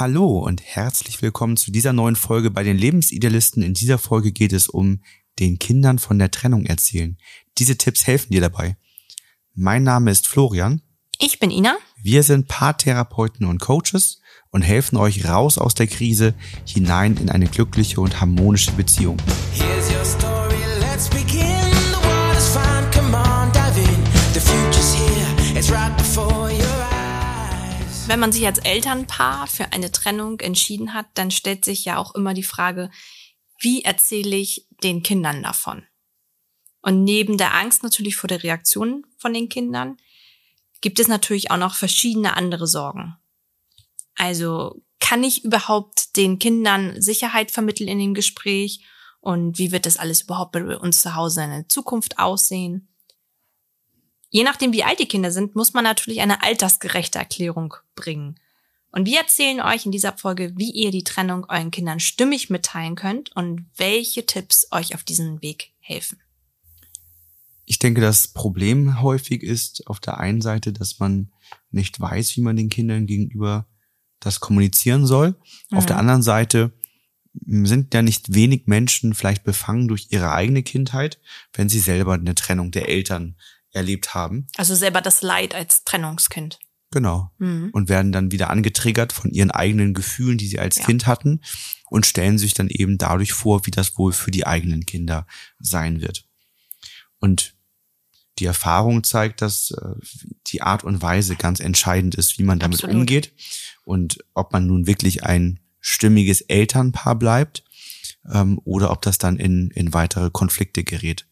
Hallo und herzlich willkommen zu dieser neuen Folge bei den Lebensidealisten. In dieser Folge geht es um den Kindern von der Trennung erzählen. Diese Tipps helfen dir dabei. Mein Name ist Florian. Ich bin Ina. Wir sind Paartherapeuten und Coaches und helfen euch raus aus der Krise hinein in eine glückliche und harmonische Beziehung. Here's Wenn man sich als Elternpaar für eine Trennung entschieden hat, dann stellt sich ja auch immer die Frage, wie erzähle ich den Kindern davon? Und neben der Angst natürlich vor der Reaktion von den Kindern gibt es natürlich auch noch verschiedene andere Sorgen. Also kann ich überhaupt den Kindern Sicherheit vermitteln in dem Gespräch? Und wie wird das alles überhaupt bei uns zu Hause in der Zukunft aussehen? Je nachdem, wie alt die Kinder sind, muss man natürlich eine altersgerechte Erklärung bringen. Und wir erzählen euch in dieser Folge, wie ihr die Trennung euren Kindern stimmig mitteilen könnt und welche Tipps euch auf diesem Weg helfen. Ich denke, das Problem häufig ist auf der einen Seite, dass man nicht weiß, wie man den Kindern gegenüber das kommunizieren soll. Auf der anderen Seite sind ja nicht wenig Menschen vielleicht befangen durch ihre eigene Kindheit, wenn sie selber eine Trennung der Eltern erlebt haben. Also selber das Leid als Trennungskind. Genau. Mhm. Und werden dann wieder angetriggert von ihren eigenen Gefühlen, die sie als Ja. Kind hatten und stellen sich dann eben dadurch vor, wie das wohl für die eigenen Kinder sein wird. Und die Erfahrung zeigt, dass äh, die Art und Weise ganz entscheidend ist, wie man damit Absolut. umgeht und ob man nun wirklich ein stimmiges Elternpaar bleibt ähm, oder ob das dann in, in weitere Konflikte gerät.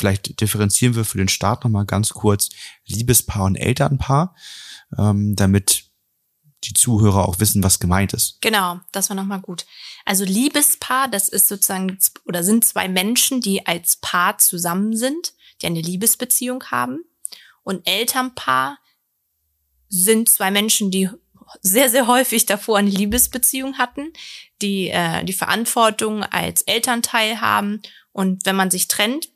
Vielleicht differenzieren wir für den Start nochmal ganz kurz Liebespaar und Elternpaar, ähm, damit die Zuhörer auch wissen, was gemeint ist. Genau, das war nochmal gut. Also Liebespaar, das ist sozusagen oder sind zwei Menschen, die als Paar zusammen sind, die eine Liebesbeziehung haben. Und Elternpaar sind zwei Menschen, die sehr, sehr häufig davor eine Liebesbeziehung hatten, die äh, die Verantwortung als Elternteil haben. Und wenn man sich trennt,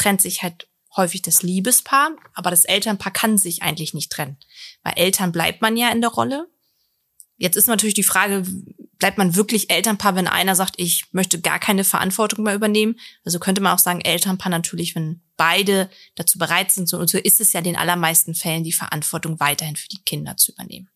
trennt sich halt häufig das Liebespaar, aber das Elternpaar kann sich eigentlich nicht trennen. Weil Eltern bleibt man ja in der Rolle. Jetzt ist natürlich die Frage, bleibt man wirklich Elternpaar, wenn einer sagt, ich möchte gar keine Verantwortung mehr übernehmen? Also könnte man auch sagen, Elternpaar natürlich, wenn beide dazu bereit sind. So, und so ist es ja in den allermeisten Fällen, die Verantwortung weiterhin für die Kinder zu übernehmen.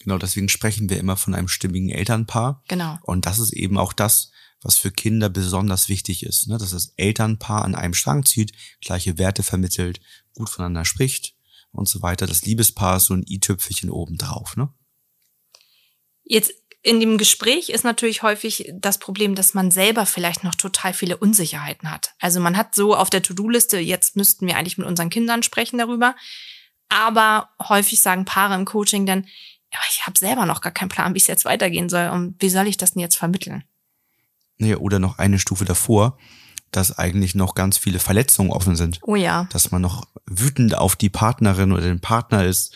Genau, deswegen sprechen wir immer von einem stimmigen Elternpaar. Genau. Und das ist eben auch das, was für Kinder besonders wichtig ist, ne? dass das Elternpaar an einem Strang zieht, gleiche Werte vermittelt, gut voneinander spricht und so weiter. Das Liebespaar ist so ein i-Tüpfelchen obendrauf. Ne? Jetzt in dem Gespräch ist natürlich häufig das Problem, dass man selber vielleicht noch total viele Unsicherheiten hat. Also man hat so auf der To-Do-Liste, jetzt müssten wir eigentlich mit unseren Kindern sprechen darüber. Aber häufig sagen Paare im Coaching dann, ja, ich habe selber noch gar keinen Plan, wie es jetzt weitergehen soll. Und wie soll ich das denn jetzt vermitteln? Nee, oder noch eine Stufe davor, dass eigentlich noch ganz viele Verletzungen offen sind. Oh ja. Dass man noch wütend auf die Partnerin oder den Partner ist,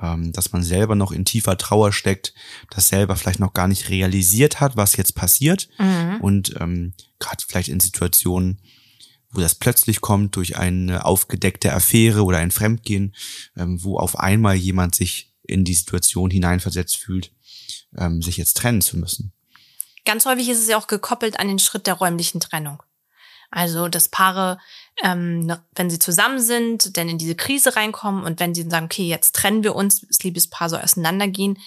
ähm, dass man selber noch in tiefer Trauer steckt, das selber vielleicht noch gar nicht realisiert hat, was jetzt passiert. Mhm. Und ähm, gerade vielleicht in Situationen, wo das plötzlich kommt durch eine aufgedeckte Affäre oder ein Fremdgehen, ähm, wo auf einmal jemand sich in die Situation hineinversetzt fühlt, ähm, sich jetzt trennen zu müssen. Ganz häufig ist es ja auch gekoppelt an den Schritt der räumlichen Trennung. Also, dass Paare, ähm, wenn sie zusammen sind, dann in diese Krise reinkommen und wenn sie dann sagen, okay, jetzt trennen wir uns, das Liebespaar soll auseinandergehen,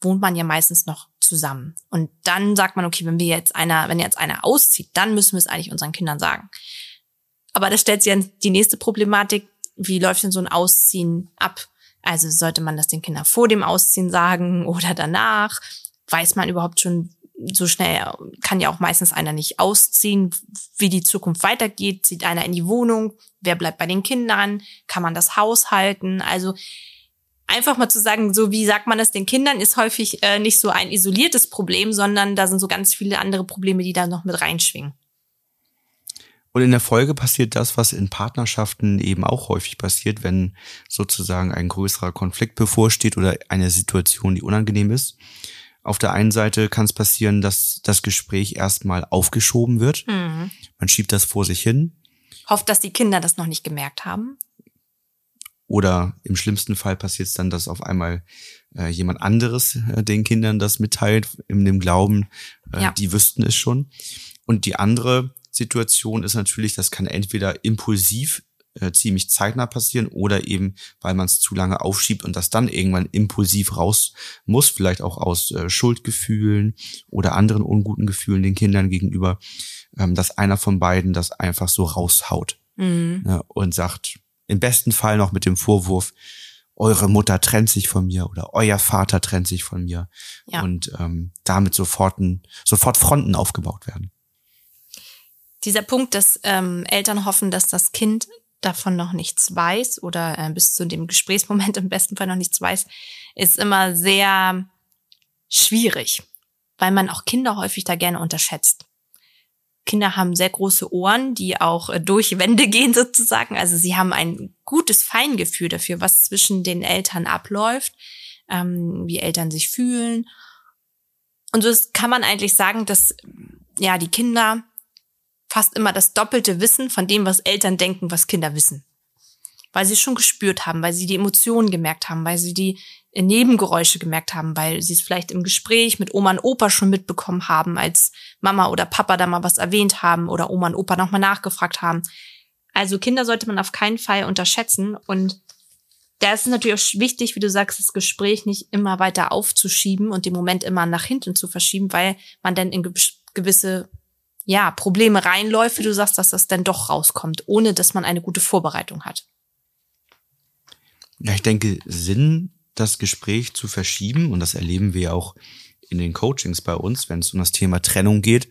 wohnt man ja meistens noch zusammen. Und dann sagt man, okay, wenn wir jetzt einer, wenn jetzt einer auszieht, dann müssen wir es eigentlich unseren Kindern sagen. Aber da stellt sich dann die nächste Problematik, wie läuft denn so ein Ausziehen ab? Also sollte man das den Kindern vor dem Ausziehen sagen oder danach? Weiß man überhaupt schon so schnell, kann ja auch meistens einer nicht ausziehen, wie die Zukunft weitergeht? Zieht einer in die Wohnung? Wer bleibt bei den Kindern? Kann man das Haus halten? Also einfach mal zu sagen, so wie sagt man das den Kindern, ist häufig äh, nicht so ein isoliertes Problem, sondern da sind so ganz viele andere Probleme, die da noch mit reinschwingen. Und in der Folge passiert das, was in Partnerschaften eben auch häufig passiert, wenn sozusagen ein größerer Konflikt bevorsteht oder eine Situation, die unangenehm ist. Auf der einen Seite kann es passieren, dass das Gespräch erstmal aufgeschoben wird. Mhm. Man schiebt das vor sich hin. Hofft, dass die Kinder das noch nicht gemerkt haben. Oder im schlimmsten Fall passiert es dann, dass auf einmal äh, jemand anderes äh, den Kindern das mitteilt, in dem Glauben, äh, Ja. die wüssten es schon. Und die andere Situation ist natürlich, das kann entweder impulsiv äh, ziemlich zeitnah passieren oder eben, weil man es zu lange aufschiebt und das dann irgendwann impulsiv raus muss, vielleicht auch aus äh, Schuldgefühlen oder anderen unguten Gefühlen den Kindern gegenüber, ähm, dass einer von beiden das einfach so raushaut Mhm. ja, und sagt, im besten Fall noch mit dem Vorwurf, eure Mutter trennt sich von mir oder euer Vater trennt sich von mir Ja. und ähm, damit sofort, ein, sofort Fronten aufgebaut werden. Dieser Punkt, dass ähm, Eltern hoffen, dass das Kind davon noch nichts weiß oder äh, bis zu dem Gesprächsmoment im besten Fall noch nichts weiß, ist immer sehr schwierig, weil man auch Kinder häufig da gerne unterschätzt. Kinder haben sehr große Ohren, die auch äh, durch Wände gehen sozusagen. Also sie haben ein gutes Feingefühl dafür, was zwischen den Eltern abläuft, ähm, wie Eltern sich fühlen. Und so ist, kann man eigentlich sagen, dass ja die Kinder fast immer das doppelte Wissen von dem, was Eltern denken, was Kinder wissen. Weil sie es schon gespürt haben, weil sie die Emotionen gemerkt haben, weil sie die Nebengeräusche gemerkt haben, weil sie es vielleicht im Gespräch mit Oma und Opa schon mitbekommen haben, als Mama oder Papa da mal was erwähnt haben oder Oma und Opa nochmal nachgefragt haben. Also Kinder sollte man auf keinen Fall unterschätzen und da ist es natürlich auch wichtig, wie du sagst, das Gespräch nicht immer weiter aufzuschieben und den Moment immer nach hinten zu verschieben, weil man dann in gew- gewisse ja, Probleme reinläuft, du sagst, dass das dann doch rauskommt, ohne dass man eine gute Vorbereitung hat. Ja, ich denke, Sinn, das Gespräch zu verschieben, und das erleben wir auch in den Coachings bei uns, wenn es um das Thema Trennung geht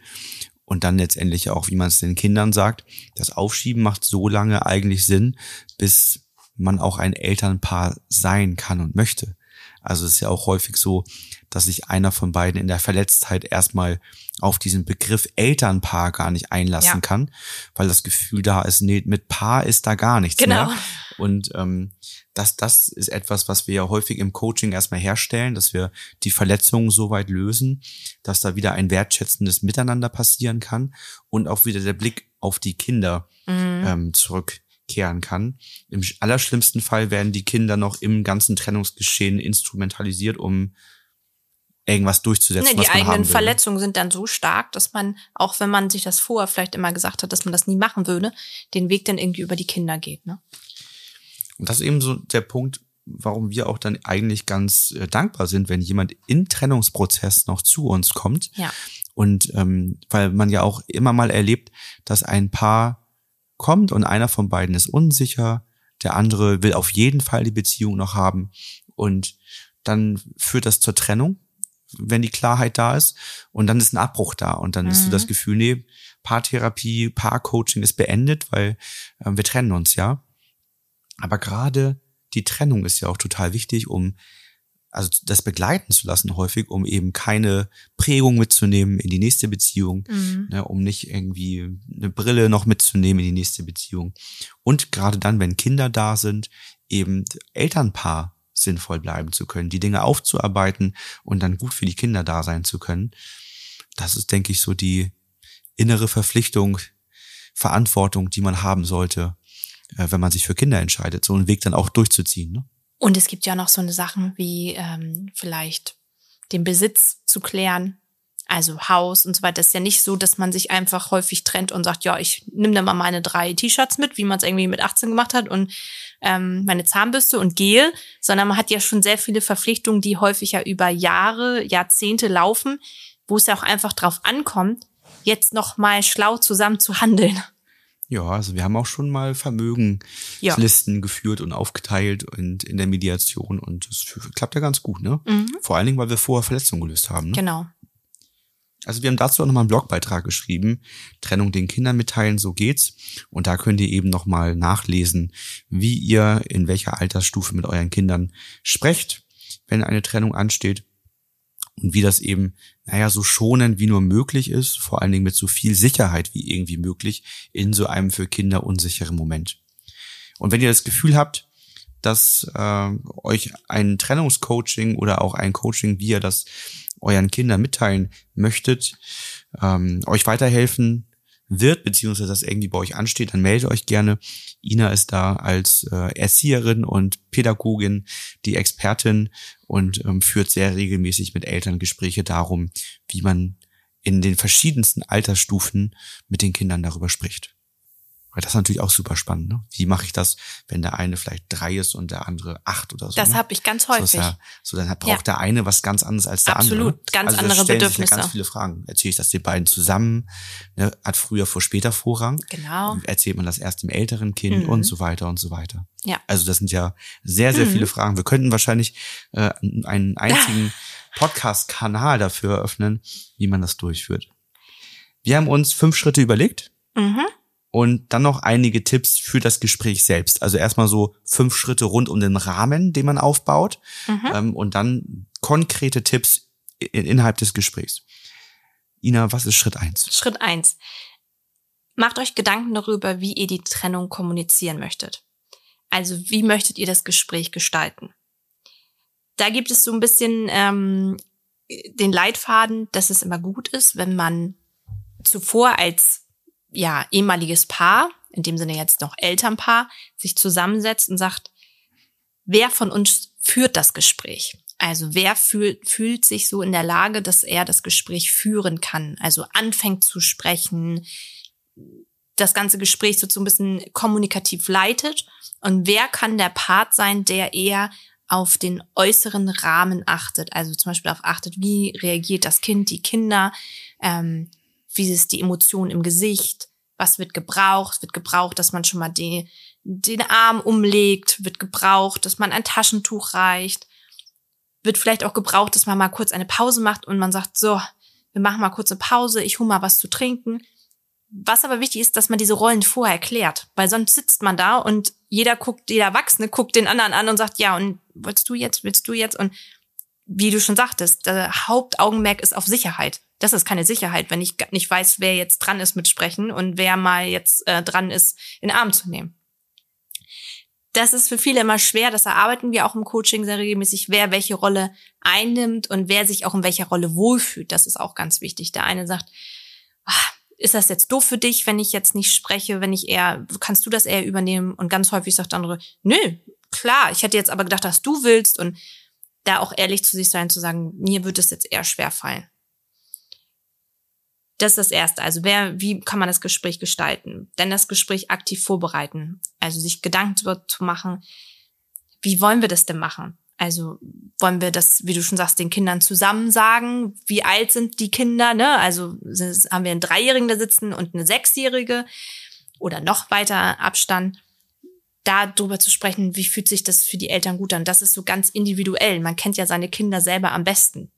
und dann letztendlich auch, wie man es den Kindern sagt, das Aufschieben macht so lange eigentlich Sinn, bis man auch ein Elternpaar sein kann und möchte. Also es ist ja auch häufig so, dass sich einer von beiden in der Verletztheit erstmal auf diesen Begriff Elternpaar gar nicht einlassen Ja. kann, weil das Gefühl da ist, nee, mit Paar ist da gar nichts Genau. mehr. Und ähm, das, das ist etwas, was wir ja häufig im Coaching erstmal herstellen, dass wir die Verletzungen so weit lösen, dass da wieder ein wertschätzendes Miteinander passieren kann und auch wieder der Blick auf die Kinder ähm, zurückkehren kann. Im sch- allerschlimmsten Fall werden die Kinder noch im ganzen Trennungsgeschehen instrumentalisiert, um irgendwas durchzusetzen, Nee, die eigenen. Verletzungen sind dann so stark, dass man, auch wenn man sich das vorher vielleicht immer gesagt hat, dass man das nie machen würde, den Weg dann irgendwie über die Kinder geht. Ne? Und das ist eben so der Punkt, warum wir auch dann eigentlich ganz äh, dankbar sind, wenn jemand im Trennungsprozess noch zu uns kommt. Ja. Und ähm, weil man ja auch immer mal erlebt, dass ein Paar kommt und einer von beiden ist unsicher, der andere will auf jeden Fall die Beziehung noch haben und dann führt das zur Trennung, wenn die Klarheit da ist und dann ist ein Abbruch da und dann ist so Mhm. das Gefühl, nee, Paartherapie, Paarcoaching ist beendet, weil ähm, wir trennen uns ja. Aber gerade die Trennung ist ja auch total wichtig, um also das begleiten zu lassen häufig, um eben keine Prägung mitzunehmen in die nächste Beziehung, Mhm. ne, um nicht irgendwie eine Brille noch mitzunehmen in die nächste Beziehung. Und gerade dann, wenn Kinder da sind, eben Elternpaar sinnvoll bleiben zu können, die Dinge aufzuarbeiten und dann gut für die Kinder da sein zu können. Das ist, denke ich, so die innere Verpflichtung, Verantwortung, die man haben sollte, äh, wenn man sich für Kinder entscheidet, so einen Weg dann auch durchzuziehen. Ne? Und es gibt ja noch so eine Sachen wie ähm, vielleicht den Besitz zu klären, also Haus und so weiter. Es ist ja nicht so, dass man sich einfach häufig trennt und sagt, ja, ich nehme dann mal meine drei T-Shirts mit, wie man es irgendwie mit 18 gemacht hat und ähm, meine Zahnbürste und gehe, sondern man hat ja schon sehr viele Verpflichtungen, die häufig ja über Jahre, Jahrzehnte laufen, wo es ja auch einfach drauf ankommt, jetzt noch mal schlau zusammen zu handeln. Ja, also wir haben auch schon mal Ja. Vermögenslisten geführt und aufgeteilt und in der Mediation und das f- klappt ja ganz gut, ne? Mhm. Vor allen Dingen, weil wir vorher Verletzungen gelöst haben. Ne? Genau. Also wir haben dazu auch nochmal einen Blogbeitrag geschrieben, Trennung den Kindern mitteilen, so geht's. Und da könnt ihr eben nochmal nachlesen, wie ihr in welcher Altersstufe mit euren Kindern sprecht, wenn eine Trennung ansteht. Und wie das eben, naja, so schonend wie nur möglich ist, vor allen Dingen mit so viel Sicherheit wie irgendwie möglich in so einem für Kinder unsicheren Moment. Und wenn ihr das Gefühl habt, dass äh, euch ein Trennungscoaching oder auch ein Coaching, wie ihr das euren Kindern mitteilen möchtet, ähm, euch weiterhelfen wird, beziehungsweise das irgendwie bei euch ansteht, dann meldet euch gerne. Ina ist da als äh, Erzieherin und Pädagogin die Expertin und ähm, führt sehr regelmäßig mit Eltern Gespräche darum, wie man in den verschiedensten Altersstufen mit den Kindern darüber spricht. Weil das ist natürlich auch super spannend. Ne? Wie mache ich das, wenn der eine vielleicht drei ist und der andere acht oder so? Das ne? habe ich ganz so, häufig. ja, so dann braucht Ja. der eine was ganz anderes als der Absolut, andere. ganz also andere stellen Sich ja Bedürfnisse. ganz viele Fragen. Erzähle ich das den beiden zusammen? Ne? Hat früher vor später Vorrang? Genau. Erzählt man das erst dem älteren Kind Mhm. und so weiter und so weiter. Ja. Also das sind ja sehr, sehr Mhm. viele Fragen. Wir könnten wahrscheinlich äh, einen einzigen Podcast-Kanal dafür eröffnen, wie man das durchführt. Wir haben uns fünf Schritte überlegt Mhm. Und dann noch einige Tipps für das Gespräch selbst. Also erstmal so fünf Schritte rund um den Rahmen, den man aufbaut Mhm. ähm, und dann konkrete Tipps in, innerhalb des Gesprächs. Ina, was ist Schritt eins? Schritt eins: Macht euch Gedanken darüber, wie ihr die Trennung kommunizieren möchtet. Also wie möchtet ihr das Gespräch gestalten? Da gibt es so ein bisschen ähm, den Leitfaden, dass es immer gut ist, wenn man zuvor als ja ehemaliges Paar, in dem Sinne jetzt noch Elternpaar, sich zusammensetzt und sagt, wer von uns führt das Gespräch? Also wer fühlt, fühlt sich so in der Lage, dass er das Gespräch führen kann? Also anfängt zu sprechen, das ganze Gespräch so, so ein bisschen kommunikativ leitet. Und wer kann der Part sein, der eher auf den äußeren Rahmen achtet? Also zum Beispiel darauf achtet, wie reagiert das Kind, die Kinder, ähm, wie ist die Emotion im Gesicht, was wird gebraucht, wird gebraucht, dass man schon mal die, den Arm umlegt, wird gebraucht, dass man ein Taschentuch reicht, wird vielleicht auch gebraucht, dass man mal kurz eine Pause macht und man sagt, so, wir machen mal kurz eine Pause, ich hole mal was zu trinken. Was aber wichtig ist, dass man diese Rollen vorher erklärt, weil sonst sitzt man da und jeder guckt, jeder Erwachsene guckt den anderen an und sagt, ja, und willst du jetzt, willst du jetzt? Und wie du schon sagtest, der Hauptaugenmerk ist auf Sicherheit. Das ist keine Sicherheit, wenn ich nicht weiß, wer jetzt dran ist mit Sprechen und wer mal jetzt äh, dran ist, in Arm zu nehmen. Das ist für viele immer schwer, das erarbeiten wir auch im Coaching sehr regelmäßig, wer welche Rolle einnimmt und wer sich auch in welcher Rolle wohlfühlt. Das ist auch ganz wichtig. Der eine sagt, ah, ist das jetzt doof für dich, wenn ich jetzt nicht spreche, wenn ich eher, kannst du das eher übernehmen? Und ganz häufig sagt der andere, nö, klar, ich hätte jetzt aber gedacht, dass du willst und da auch ehrlich zu sich sein, zu sagen, mir wird es jetzt eher schwer fallen. Das ist das Erste. Also wer, wie kann man das Gespräch gestalten? Denn das Gespräch aktiv vorbereiten. Also sich Gedanken darüber zu machen, wie wollen wir das denn machen? Also wollen wir das, wie du schon sagst, den Kindern zusammen sagen? Wie alt sind die Kinder? Ne? Also haben wir einen Dreijährigen da sitzen und eine Sechsjährige oder noch weiter Abstand. Da drüber zu sprechen, wie fühlt sich das für die Eltern gut an? Das ist so ganz individuell. Man kennt ja seine Kinder selber am besten.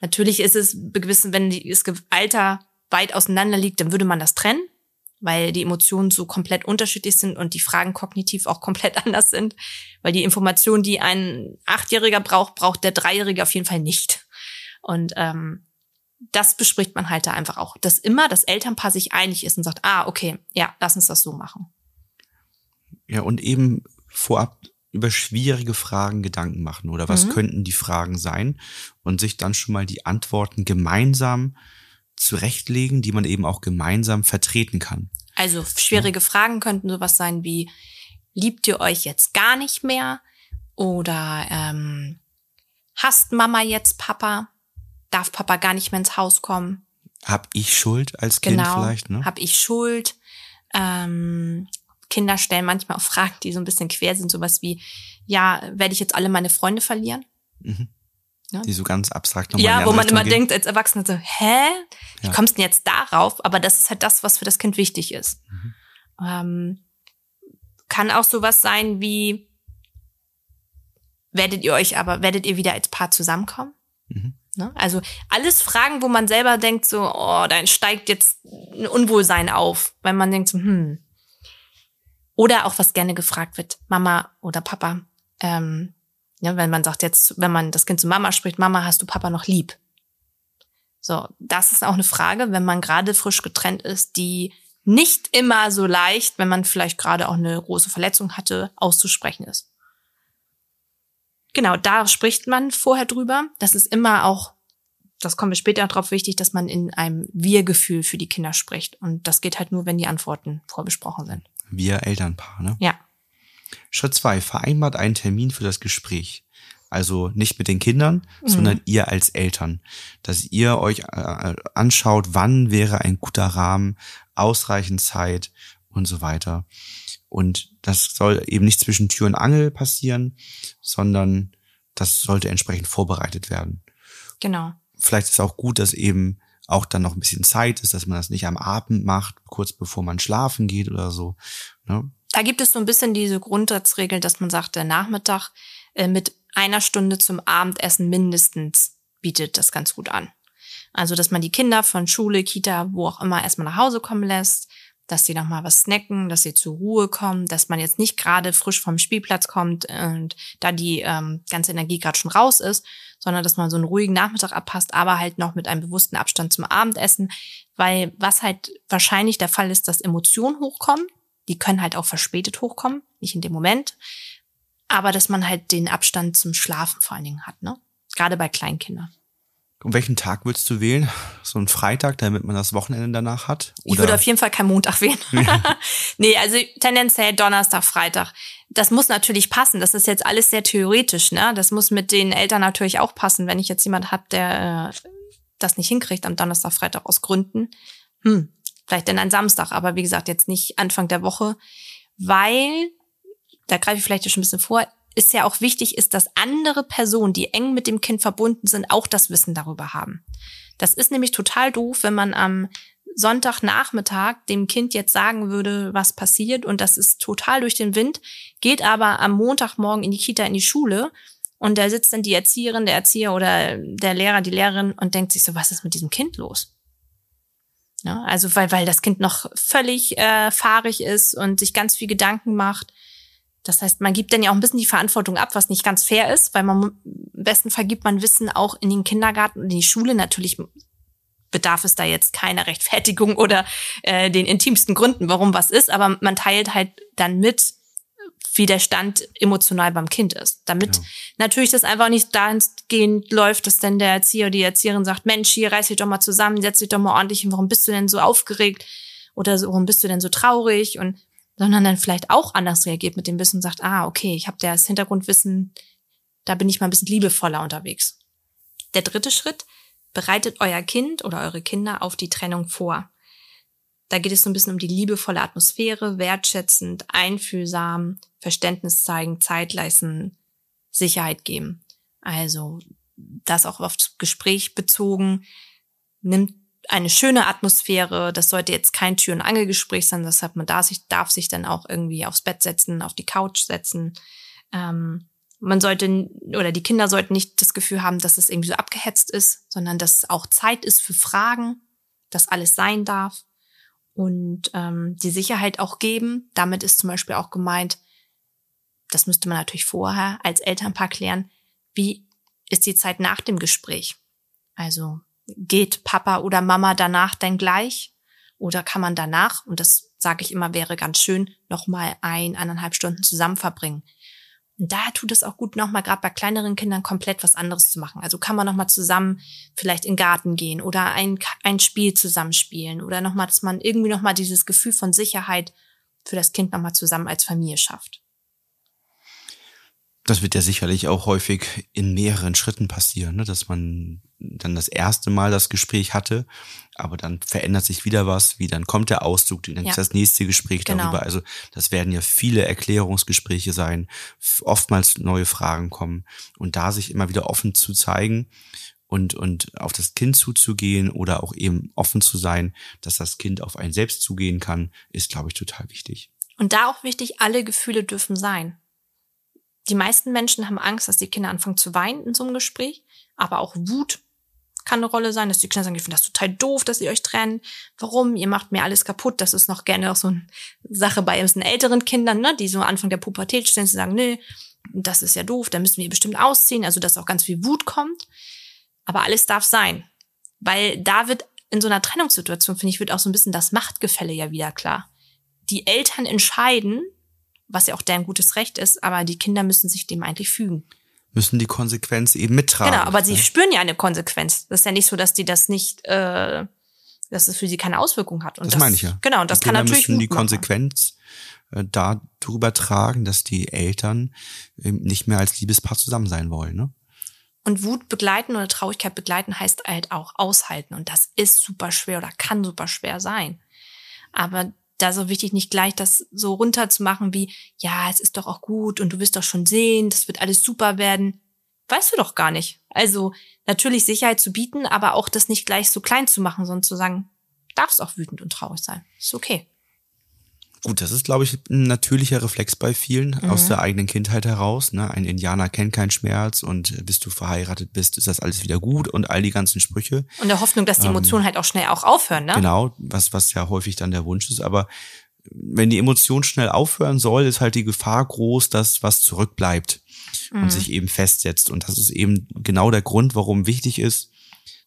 Natürlich ist es gewissen, wenn das Alter weit auseinander liegt, dann würde man das trennen, weil die Emotionen so komplett unterschiedlich sind und die Fragen kognitiv auch komplett anders sind. Weil die Information, die ein Achtjähriger braucht, braucht der Dreijährige auf jeden Fall nicht. Und ähm, das bespricht man halt da einfach auch. Dass immer das Elternpaar sich einig ist und sagt, ah, okay, ja, lass uns das so machen. Ja, und eben vorab über schwierige Fragen Gedanken machen oder was Mhm. könnten die Fragen sein und sich dann schon mal die Antworten gemeinsam zurechtlegen, die man eben auch gemeinsam vertreten kann. Also schwierige Fragen könnten sowas sein wie, liebt ihr euch jetzt gar nicht mehr? Oder ähm, hasst Mama jetzt Papa? Darf Papa gar nicht mehr ins Haus kommen? Hab ich Schuld als Kind Genau. vielleicht, ne? Hab ich Schuld? Ähm, Kinder stellen manchmal auch Fragen, die so ein bisschen quer sind, sowas wie, ja, werde ich jetzt alle meine Freunde verlieren? Ja. Die so ganz abstrakt nochmal Ja, wo man immer Richtung gehen. denkt als Erwachsener so, hä? Wie Ja. kommst du denn jetzt darauf? Aber das ist halt das, was für das Kind wichtig ist. Mhm. Ähm, kann auch sowas sein wie, werdet ihr euch aber, werdet ihr wieder als Paar zusammenkommen? Mhm. Ne? Also alles Fragen, wo man selber denkt so, oh, da steigt jetzt ein Unwohlsein auf, weil man denkt so, hm. Oder auch was gerne gefragt wird, Mama oder Papa, ähm, ja, wenn man sagt jetzt, wenn man das Kind zu Mama spricht, Mama, hast du Papa noch lieb? So, das ist auch eine Frage, wenn man gerade frisch getrennt ist, die nicht immer so leicht, wenn man vielleicht gerade auch eine große Verletzung hatte, auszusprechen ist. Genau, da spricht man vorher drüber. Das ist immer auch das kommen wir später drauf wichtig, dass man in einem Wir-Gefühl für die Kinder spricht. Und das geht halt nur, wenn die Antworten vorbesprochen sind. Wir Elternpaar, ne? Ja. Schritt zwei, vereinbart einen Termin für das Gespräch. Also nicht mit den Kindern, sondern ihr als Eltern. Dass ihr euch äh, anschaut, wann wäre ein guter Rahmen, ausreichend Zeit und so weiter. Und das soll eben nicht zwischen Tür und Angel passieren, sondern das sollte entsprechend vorbereitet werden. Genau. Vielleicht ist auch gut, dass eben auch dann noch ein bisschen Zeit ist, dass man das nicht am Abend macht, kurz bevor man schlafen geht oder so. Ne? Da gibt es so ein bisschen diese Grundsatzregel, dass man sagt, der Nachmittag äh, mit einer Stunde zum Abendessen mindestens bietet das ganz gut an. Also, dass man die Kinder von Schule, Kita, wo auch immer erstmal nach Hause kommen lässt, dass sie noch mal was snacken, dass sie zur Ruhe kommen, dass man jetzt nicht gerade frisch vom Spielplatz kommt und da die ähm, ganze Energie gerade schon raus ist, sondern dass man so einen ruhigen Nachmittag abpasst, aber halt noch mit einem bewussten Abstand zum Abendessen, weil was halt wahrscheinlich der Fall ist, dass Emotionen hochkommen, die können halt auch verspätet hochkommen, nicht in dem Moment, aber dass man halt den Abstand zum Schlafen vor allen Dingen hat, ne? Gerade bei Kleinkindern. Und welchen Tag würdest du wählen? So ein Freitag, damit man das Wochenende danach hat? Ich würde auf jeden Fall keinen Montag wählen. nee, also tendenziell Donnerstag, Freitag. Das muss natürlich passen. Das ist jetzt alles sehr theoretisch, ne? Das muss mit den Eltern natürlich auch passen. Wenn ich jetzt jemand habe, der äh, das nicht hinkriegt am Donnerstag, Freitag aus Gründen, hm, vielleicht dann ein Samstag, aber wie gesagt, jetzt nicht Anfang der Woche, weil, da greife ich vielleicht schon ein bisschen vor, ist ja auch wichtig ist, dass andere Personen, die eng mit dem Kind verbunden sind, auch das Wissen darüber haben. Das ist nämlich total doof, wenn man am Sonntagnachmittag dem Kind jetzt sagen würde, was passiert und das ist total durch den Wind, geht aber am Montagmorgen in die Kita, in die Schule und da sitzt dann die Erzieherin, der Erzieher oder der Lehrer, die Lehrerin und denkt sich so, was ist mit diesem Kind los? Ja, also weil, weil das Kind noch völlig äh, fahrig ist und sich ganz viel Gedanken macht das heißt, man gibt dann ja auch ein bisschen die Verantwortung ab, was nicht ganz fair ist, weil man im besten Fall gibt man Wissen auch in den Kindergarten und in die Schule. Natürlich bedarf es da jetzt keiner Rechtfertigung oder äh, den intimsten Gründen, warum was ist, aber man teilt halt dann mit, wie der Stand emotional beim Kind ist. Damit ja. natürlich das einfach nicht dahingehend läuft, dass dann der Erzieher oder die Erzieherin sagt, Mensch, hier reiß dich doch mal zusammen, setz dich doch mal ordentlich hin, warum bist du denn so aufgeregt? Oder so, warum bist du denn so traurig? Und sondern dann vielleicht auch anders reagiert mit dem Wissen und sagt, ah, okay, ich habe das Hintergrundwissen, da bin ich mal ein bisschen liebevoller unterwegs. Der dritte Schritt, bereitet euer Kind oder eure Kinder auf die Trennung vor. Da geht es so ein bisschen um die liebevolle Atmosphäre, wertschätzend, einfühlsam, Verständnis zeigen, Zeit leisten, Sicherheit geben. Also das auch aufs Gespräch bezogen. Nimmt eine schöne Atmosphäre. Das sollte jetzt kein Tür- und Angelgespräch sein. Deshalb man darf sich, darf sich dann auch irgendwie aufs Bett setzen, auf die Couch setzen. Ähm, man sollte oder die Kinder sollten nicht das Gefühl haben, dass es irgendwie so abgehetzt ist, sondern dass es auch Zeit ist für Fragen, dass alles sein darf und ähm, die Sicherheit auch geben. Damit ist zum Beispiel auch gemeint, das müsste man natürlich vorher als Elternpaar klären, wie ist die Zeit nach dem Gespräch? Also geht Papa oder Mama danach denn gleich? Oder kann man danach, und das sage ich immer, wäre ganz schön, nochmal ein, eineinhalb Stunden zusammen verbringen. Und da tut es auch gut, nochmal gerade bei kleineren Kindern komplett was anderes zu machen. Also kann man nochmal zusammen vielleicht in den Garten gehen oder ein, ein Spiel zusammenspielen oder nochmal, dass man irgendwie nochmal dieses Gefühl von Sicherheit für das Kind nochmal zusammen als Familie schafft. Das wird ja sicherlich auch häufig in mehreren Schritten passieren, ne? dass man dann das erste Mal das Gespräch hatte, aber dann verändert sich wieder was, wie dann kommt der Auszug, dann ja. ist das nächste Gespräch genau. darüber. Also das werden ja viele Erklärungsgespräche sein, oftmals neue Fragen kommen und da sich immer wieder offen zu zeigen und, und auf das Kind zuzugehen oder auch eben offen zu sein, dass das Kind auf einen selbst zugehen kann, ist, glaube ich, total wichtig. Und da auch wichtig, alle Gefühle dürfen sein die meisten Menschen haben Angst, dass die Kinder anfangen zu weinen in so einem Gespräch, aber auch Wut kann eine Rolle sein, dass die Kinder sagen, ich finde das total doof, dass ihr euch trennt. Warum? Ihr macht mir alles kaputt. Das ist noch gerne auch so eine Sache bei ein älteren Kindern, ne, die so Anfang der Pubertät stehen, sie sagen, nee, das ist ja doof, da müssen wir bestimmt ausziehen. Also, dass auch ganz viel Wut kommt. Aber alles darf sein. Weil da wird in so einer Trennungssituation, finde ich, wird auch so ein bisschen das Machtgefälle ja wieder klar. Die Eltern entscheiden, was ja auch deren gutes Recht ist, aber die Kinder müssen sich dem eigentlich fügen. müssen die Konsequenz eben mittragen. Genau, aber sie ne? spüren ja eine Konsequenz. Das ist ja nicht so, dass die das nicht, äh, dass es für sie keine Auswirkung hat. Und Das meine ich ja. Genau, und das die kann Kinder natürlich müssen die. Konsequenz äh, darüber tragen, dass die Eltern eben nicht mehr als Liebespaar zusammen sein wollen. Ne? Und Wut begleiten oder Traurigkeit begleiten heißt halt auch aushalten. Und das ist super schwer oder kann super schwer sein. Aber da so wichtig, nicht gleich das so runterzumachen wie, ja, es ist doch auch gut und du wirst doch schon sehen, das wird alles super werden. Weißt du doch gar nicht. Also natürlich Sicherheit zu bieten, aber auch das nicht gleich so klein zu machen, sondern zu sagen, darfst auch wütend und traurig sein. Ist okay. Gut, das ist, glaube ich, ein natürlicher Reflex bei vielen Mhm. aus der eigenen Kindheit heraus. Ne? Ein Indianer kennt keinen Schmerz und bis du verheiratet bist, ist das alles wieder gut und all die ganzen Sprüche. Und der Hoffnung, dass die Emotionen halt auch schnell auch aufhören, ne? Ähm, Genau, was, was ja häufig dann der Wunsch ist. Aber wenn die Emotion schnell aufhören soll, ist halt die Gefahr groß, dass was zurückbleibt Mhm. und sich eben festsetzt. Und das ist eben genau der Grund, warum wichtig ist,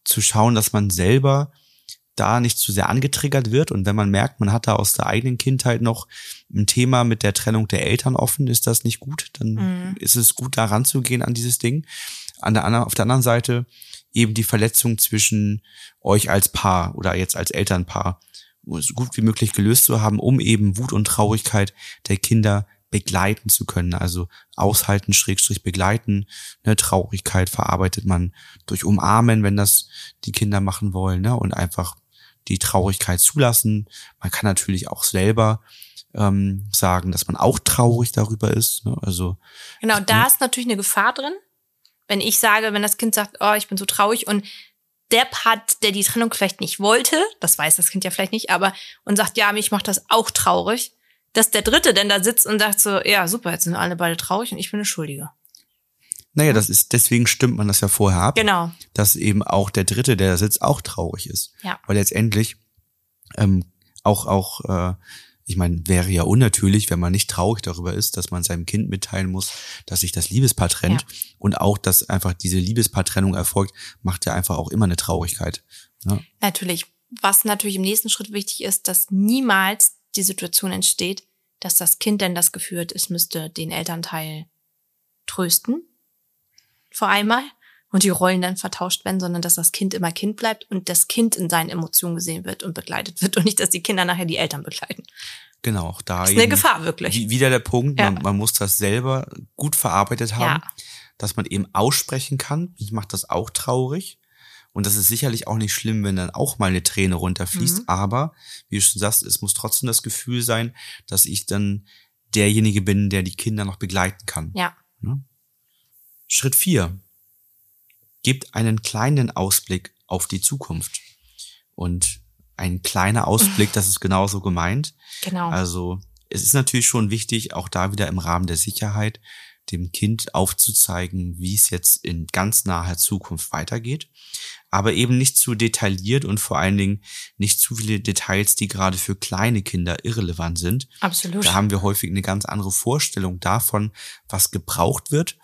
zu schauen, dass man selber da nicht zu sehr angetriggert wird. Und wenn man merkt, man hat da aus der eigenen Kindheit noch ein Thema mit der Trennung der Eltern offen, ist das nicht gut. Dann Mhm. ist es gut, da ranzugehen an dieses Ding. An der anderen, auf der anderen Seite eben die Verletzung zwischen euch als Paar oder jetzt als Elternpaar so gut wie möglich gelöst zu haben, um eben Wut und Traurigkeit der Kinder begleiten zu können. Also aushalten, Schrägstrich begleiten. Ne, Traurigkeit verarbeitet man durch Umarmen, wenn das die Kinder machen wollen, ne, und einfach die Traurigkeit zulassen. Man kann natürlich auch selber ähm, sagen, dass man auch traurig darüber ist. Ne? Also Genau, da ist natürlich eine Gefahr drin. Wenn ich sage, wenn das Kind sagt, oh, ich bin so traurig und der Part, der die Trennung vielleicht nicht wollte, das weiß das Kind ja vielleicht nicht, aber und sagt, ja, mich macht das auch traurig, dass der Dritte denn da sitzt und sagt so, ja, super, jetzt sind alle beide traurig und ich bin eine Schuldige. Naja, das ist deswegen stimmt man das ja vorher ab. Genau. dass eben auch der Dritte, der da sitzt, auch traurig ist. Ja. Weil letztendlich ähm, auch, auch, äh, ich meine, wäre ja unnatürlich, wenn man nicht traurig darüber ist, dass man seinem Kind mitteilen muss, dass sich das Liebespaar trennt. Ja. Und auch, dass einfach diese Liebespaartrennung erfolgt, macht ja einfach auch immer eine Traurigkeit. Ja. Natürlich. Was natürlich im nächsten Schritt wichtig ist, dass niemals die Situation entsteht, dass das Kind denn das Gefühl hat, es müsste den Elternteil trösten. Vor einmal. Und die Rollen dann vertauscht werden, sondern dass das Kind immer Kind bleibt und das Kind in seinen Emotionen gesehen wird und begleitet wird und nicht, dass die Kinder nachher die Eltern begleiten. Genau, auch da Das ist eine Gefahr, wirklich. wie- wieder der Punkt, Ja. man, man muss das selber gut verarbeitet haben, Ja. dass man eben aussprechen kann. Ich mache das auch traurig. Und das ist sicherlich auch nicht schlimm, wenn dann auch mal eine Träne runterfließt. Mhm. Aber, wie du schon sagst, es muss trotzdem das Gefühl sein, dass ich dann derjenige bin, der die Kinder noch begleiten kann. Ja. Schritt vier Gebt einen kleinen Ausblick auf die Zukunft. Und ein kleiner Ausblick, das ist genauso gemeint. Genau. Also es ist natürlich schon wichtig, auch da wieder im Rahmen der Sicherheit, dem Kind aufzuzeigen, wie es jetzt in ganz naher Zukunft weitergeht. Aber eben nicht zu detailliert und vor allen Dingen nicht zu viele Details, die gerade für kleine Kinder irrelevant sind. Absolut. Da haben wir häufig eine ganz andere Vorstellung davon, was gebraucht wird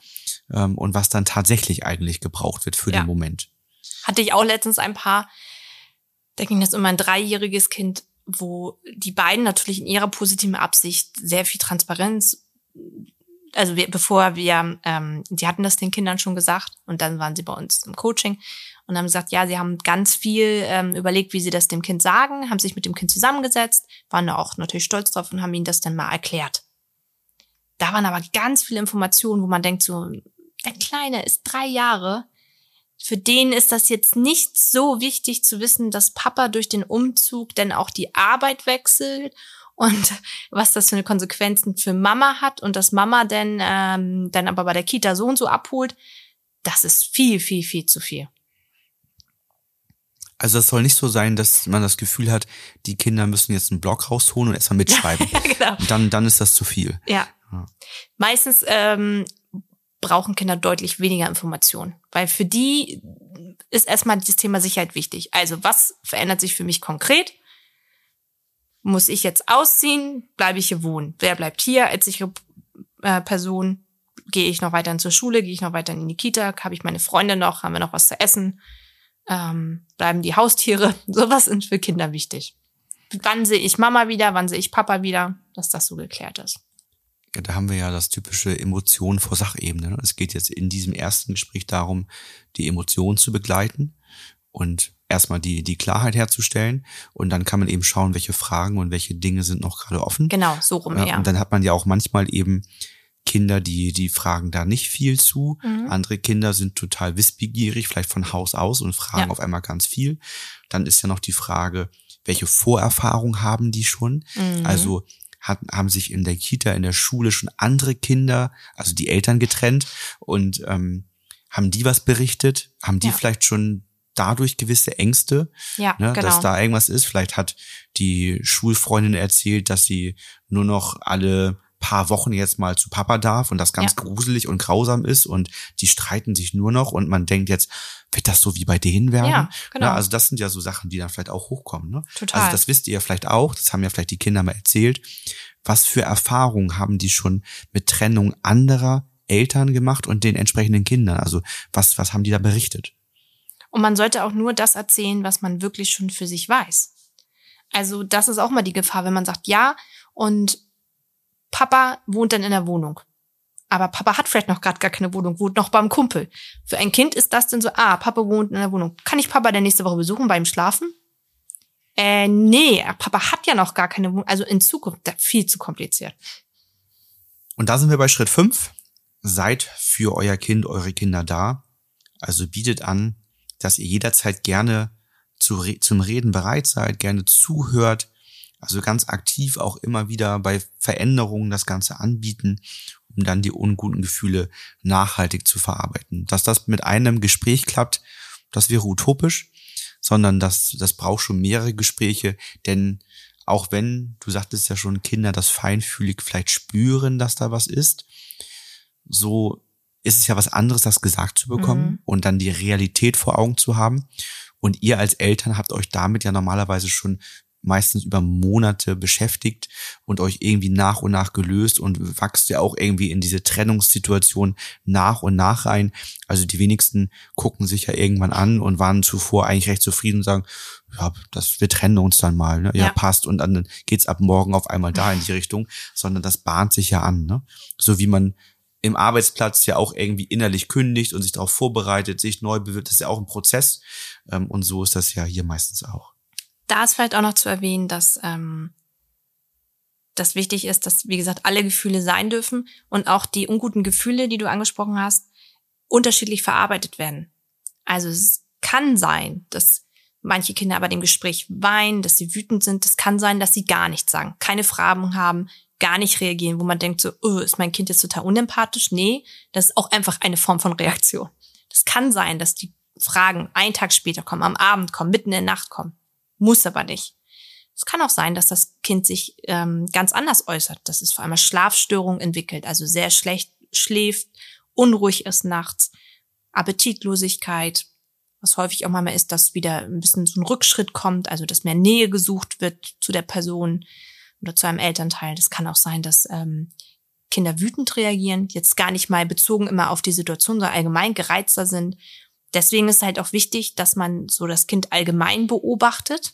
ähm, und was dann tatsächlich eigentlich gebraucht wird für Ja. den Moment. Hatte ich auch letztens ein paar, da ging das um ein dreijähriges Kind, wo die beiden natürlich in ihrer positiven Absicht sehr viel Transparenz, also wir, bevor wir, ähm, die hatten das den Kindern schon gesagt und dann waren sie bei uns im Coaching und haben gesagt, ja, sie haben ganz viel ähm, überlegt, wie sie das dem Kind sagen, haben sich mit dem Kind zusammengesetzt, waren da auch natürlich stolz drauf und haben ihnen das dann mal erklärt. Da waren aber ganz viele Informationen, wo man denkt so, der Kleine ist drei Jahre, für den ist das jetzt nicht so wichtig zu wissen, dass Papa durch den Umzug denn auch die Arbeit wechselt und was das für eine Konsequenzen für Mama hat und dass Mama denn ähm, dann aber bei der Kita so und so abholt. Das ist viel, viel, viel zu viel. Also es soll nicht so sein, dass man das Gefühl hat, die Kinder müssen jetzt einen Blog rausholen und erstmal mitschreiben. Ja, genau. Und dann, dann ist das zu viel. Ja. Ja. Meistens ähm, brauchen Kinder deutlich weniger Informationen, weil für die ist erstmal das Thema Sicherheit wichtig. Also was verändert sich für mich konkret? Muss ich jetzt ausziehen? Bleibe ich hier wohnen? Wer bleibt hier als sichere äh, Person? Gehe ich noch weiterhin zur Schule? Gehe ich noch weiterhin in die Kita? Habe ich meine Freunde noch? Haben wir noch was zu essen? Ähm, bleiben die Haustiere? Sowas sind für Kinder wichtig. Wann sehe ich Mama wieder? Wann sehe ich Papa wieder? Dass das so geklärt ist. Ja, da haben wir ja das typische Emotionen vor Sachebene. ne? Es geht jetzt in diesem ersten Gespräch darum, die Emotionen zu begleiten und erstmal die, die Klarheit herzustellen. Und dann kann man eben schauen, welche Fragen und welche Dinge sind noch gerade offen. Genau, so rum, ja. Und dann hat man ja auch manchmal eben Kinder, die, die fragen da nicht viel zu. Mhm. Andere Kinder sind total wissbegierig, vielleicht von Haus aus und fragen Ja. auf einmal ganz viel. Dann ist ja noch die Frage, welche Vorerfahrung haben die schon? Mhm. Also hat, haben sich in der Kita, in der Schule schon andere Kinder, also die Eltern getrennt und ähm, haben die was berichtet? Haben die Ja. vielleicht schon dadurch gewisse Ängste? ja, ne, genau. dass da irgendwas ist. Vielleicht hat die Schulfreundin erzählt, dass sie nur noch alle paar Wochen jetzt mal zu Papa darf und das ganz Ja. gruselig und grausam ist und die streiten sich nur noch und man denkt jetzt, wird das so wie bei denen werden? Ja, genau. Ne, also das sind ja so Sachen, die dann vielleicht auch hochkommen. Ne? Total. Also das wisst ihr ja vielleicht auch, das haben ja vielleicht die Kinder mal erzählt. Was für Erfahrungen haben die schon mit Trennung anderer Eltern gemacht und den entsprechenden Kindern? Also was, was haben die da berichtet? Und man sollte auch nur das erzählen, was man wirklich schon für sich weiß. Also das ist auch mal die Gefahr, wenn man sagt, ja, und Papa wohnt dann in der Wohnung. Aber Papa hat vielleicht noch gerade gar keine Wohnung, wohnt noch beim Kumpel. Für ein Kind ist das dann so, ah, Papa wohnt in der Wohnung. Kann ich Papa denn nächste Woche besuchen beim Schlafen? Äh, nee, Papa hat ja noch gar keine Wohnung. Also in Zukunft, viel zu kompliziert. Und da sind wir bei Schritt fünf. Seid für euer Kind, eure Kinder da. Also bietet an, dass ihr jederzeit gerne zu, zum Reden bereit seid, gerne zuhört. Also ganz aktiv auch immer wieder bei Veränderungen das Ganze anbieten, um dann die unguten Gefühle nachhaltig zu verarbeiten. Dass das mit einem Gespräch klappt, das wäre utopisch, sondern das, das braucht schon mehrere Gespräche, denn auch wenn, du sagtest ja schon, Kinder das feinfühlig vielleicht spüren, dass da was ist, so ist es ja was anderes, das gesagt zu bekommen Mhm. und dann die Realität vor Augen zu haben. Und ihr als Eltern habt euch damit ja normalerweise schon meistens über Monate beschäftigt und euch irgendwie nach und nach gelöst und wachst ja auch irgendwie in diese Trennungssituation nach und nach rein. Also die wenigsten gucken sich ja irgendwann an und waren zuvor eigentlich recht zufrieden und sagen, ja, das, wir trennen uns dann mal, ne? Ja, Ja. passt. Und dann geht's ab morgen auf einmal da in die Richtung, sondern das bahnt sich ja an, ne? So wie man im Arbeitsplatz ja auch irgendwie innerlich kündigt und sich darauf vorbereitet, sich neu bewirbt, das ist ja auch ein Prozess. Ähm, Und so ist das ja hier meistens auch. Da ist vielleicht auch noch zu erwähnen, dass ähm, das wichtig ist, dass, wie gesagt, alle Gefühle sein dürfen und auch die unguten Gefühle, die du angesprochen hast, unterschiedlich verarbeitet werden. Also es kann sein, dass manche Kinder aber dem Gespräch weinen, dass sie wütend sind. Es kann sein, dass sie gar nichts sagen, keine Fragen haben, gar nicht reagieren, wo man denkt so, oh, ist mein Kind jetzt total unempathisch? Nee, das ist auch einfach eine Form von Reaktion. Das kann sein, dass die Fragen einen Tag später kommen, am Abend kommen, mitten in der Nacht kommen. Muss aber nicht. Es kann auch sein, dass das Kind sich ähm, ganz anders äußert, dass es vor allem Schlafstörungen entwickelt, also sehr schlecht schläft, unruhig ist nachts, Appetitlosigkeit, was häufig auch mal ist, dass wieder ein bisschen so ein Rückschritt kommt, also dass mehr Nähe gesucht wird zu der Person oder zu einem Elternteil. Das kann auch sein, dass ähm, Kinder wütend reagieren, jetzt gar nicht mal bezogen immer auf die Situation, sondern allgemein gereizter sind. Deswegen ist es halt auch wichtig, dass man so das Kind allgemein beobachtet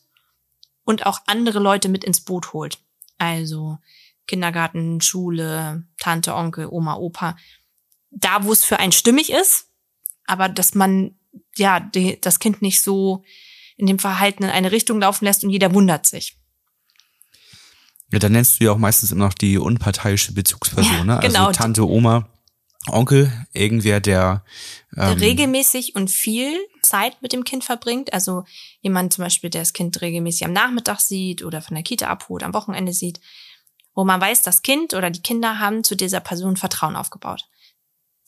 und auch andere Leute mit ins Boot holt. Also Kindergarten, Schule, Tante, Onkel, Oma, Opa. Da, wo es für einen stimmig ist, aber dass man ja die, das Kind nicht so in dem Verhalten in eine Richtung laufen lässt und jeder wundert sich. Ja, dann nennst du ja auch meistens immer noch die unparteiische Bezugsperson, Ja, ne? genau. Also Tante, Oma, Onkel, irgendwer, der, der ähm, regelmäßig und viel Zeit mit dem Kind verbringt. Also jemand zum Beispiel, der das Kind regelmäßig am Nachmittag sieht oder von der Kita abholt, am Wochenende sieht, wo man weiß, das Kind oder die Kinder haben zu dieser Person Vertrauen aufgebaut.